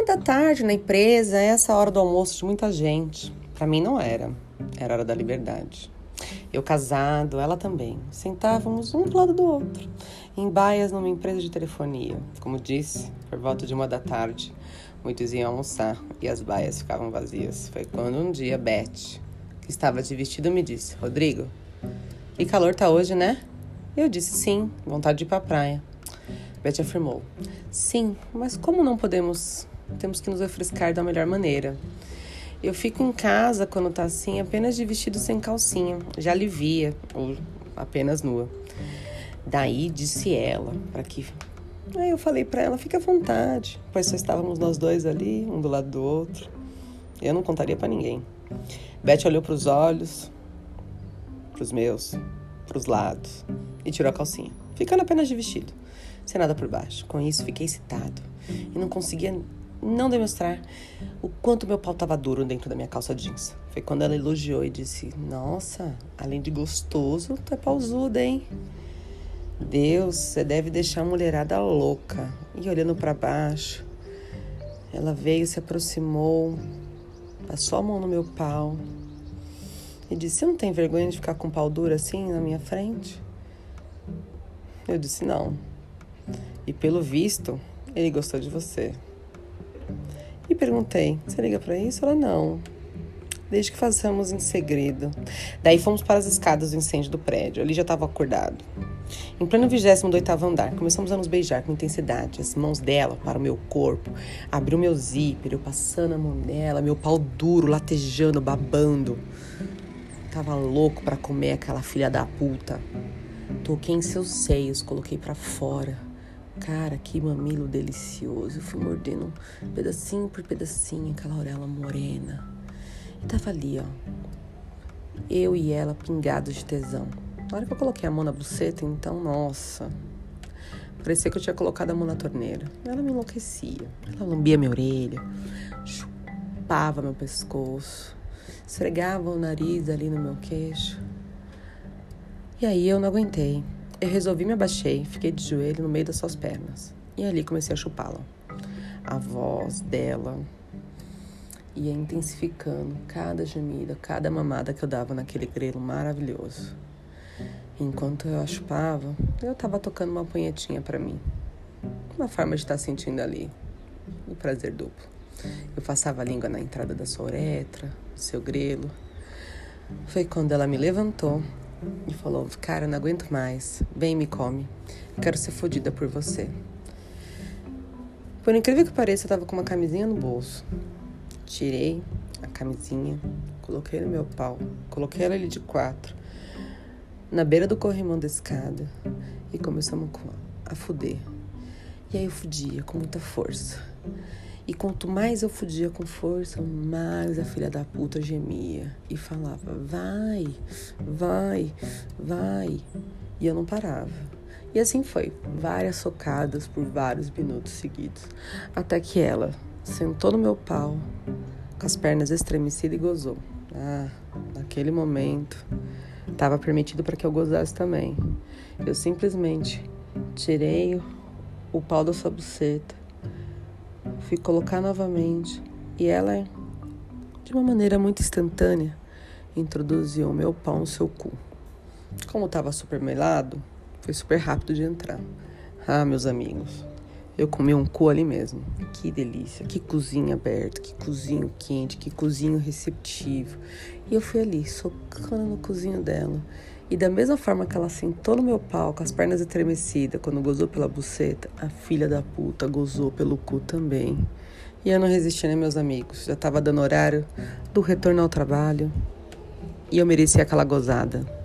Uma da tarde na empresa, essa hora do almoço de muita gente. Para mim não era. Era hora da liberdade. Eu casado, ela também. Sentávamos um do lado do outro, em baias numa empresa de telefonia. Como disse, por volta de uma da tarde, muitos iam almoçar e as baias ficavam vazias. Foi quando um dia Beth, que estava de vestido, me disse: Rodrigo, que calor tá hoje, né? Eu disse sim, vontade de ir pra praia. Beth afirmou: Sim, mas como não podemos? Temos que nos refrescar da melhor maneira. Eu fico em casa quando tá assim, apenas de vestido sem calcinha. Já alivia, ou apenas nua. Daí disse ela, para que. Aí eu falei para ela, fica à vontade, pois só estávamos nós dois ali, um do lado do outro. Eu não contaria para ninguém. Beth olhou para os olhos, para os meus, para os lados e tirou a calcinha, ficando apenas de vestido, sem nada por baixo. Com isso, fiquei excitado e não conseguia não demonstrar o quanto meu pau estava duro dentro da minha calça jeans. Foi quando ela elogiou e disse: Nossa, além de gostoso, tu é pausuda, hein? Deus, você deve deixar a mulherada louca. E olhando para baixo, ela veio, se aproximou, passou a mão no meu pau e disse: Você não tem vergonha de ficar com pau duro assim na minha frente? Eu disse: Não. E pelo visto, ele gostou de você. Perguntei: Você liga para isso? Ela: Não. Desde que façamos em segredo. Daí fomos para as escadas do incêndio do prédio. Ali já estava acordado. Em pleno 28 andar, começamos a nos beijar com intensidade. As mãos dela para o meu corpo. Abriu meu zíper, eu passando a mão dela, meu pau duro, latejando, babando. Tava louco para comer aquela filha da puta. Toquei em seus seios, coloquei para fora. Cara, que mamilo delicioso. Eu fui mordendo pedacinho por pedacinho aquela orelha morena. E tava ali, ó. Eu e ela pingados de tesão. Na hora que eu coloquei a mão na buceta, então, nossa. Parecia que eu tinha colocado a mão na torneira. Ela me enlouquecia. Ela lambia minha orelha, chupava meu pescoço esfregava o nariz ali no meu queixo. E aí eu não aguentei. Eu resolvi me abaixei, fiquei de joelho no meio das suas pernas. E ali comecei a chupá-la. A voz dela ia intensificando cada gemida, cada mamada que eu dava naquele grelo maravilhoso. Enquanto eu a chupava, eu tava tocando uma punhetinha para mim. Uma forma de estar tá sentindo ali o prazer duplo. Eu passava a língua na entrada da sua uretra, seu grelo. Foi quando ela me levantou e falou: Cara, não aguento mais. Vem me come. Quero ser fodida por você. Por incrível que pareça, eu tava com uma camisinha no bolso. Tirei a camisinha, coloquei no meu pau, coloquei ela ali de quatro, na beira do corrimão da escada e começamos a fuder. E aí eu fudia com muita força. E quanto mais eu fudia com força, mais a filha da puta gemia e falava: vai, vai, vai. E eu não parava. E assim foi, várias socadas por vários minutos seguidos, até que ela sentou no meu pau, com as pernas estremecidas e gozou. Ah, naquele momento, estava permitido para que eu gozasse também. Eu simplesmente tirei o pau da sua buceta Fui colocar novamente e ela, de uma maneira muito instantânea, introduziu meu pau no seu cu. Como estava super melado, foi super rápido de entrar. Ah, meus amigos, eu comi um cu ali mesmo. Que delícia, que cozinha aberta, que cozinho quente, que cozinho receptivo. E eu fui ali, socando no cozinho dela. E da mesma forma que ela sentou no meu pau, com as pernas estremecidas, quando gozou pela buceta, a filha da puta gozou pelo cu também. E eu não resisti, né, meus amigos? Já tava dando horário do retorno ao trabalho. E eu merecia aquela gozada.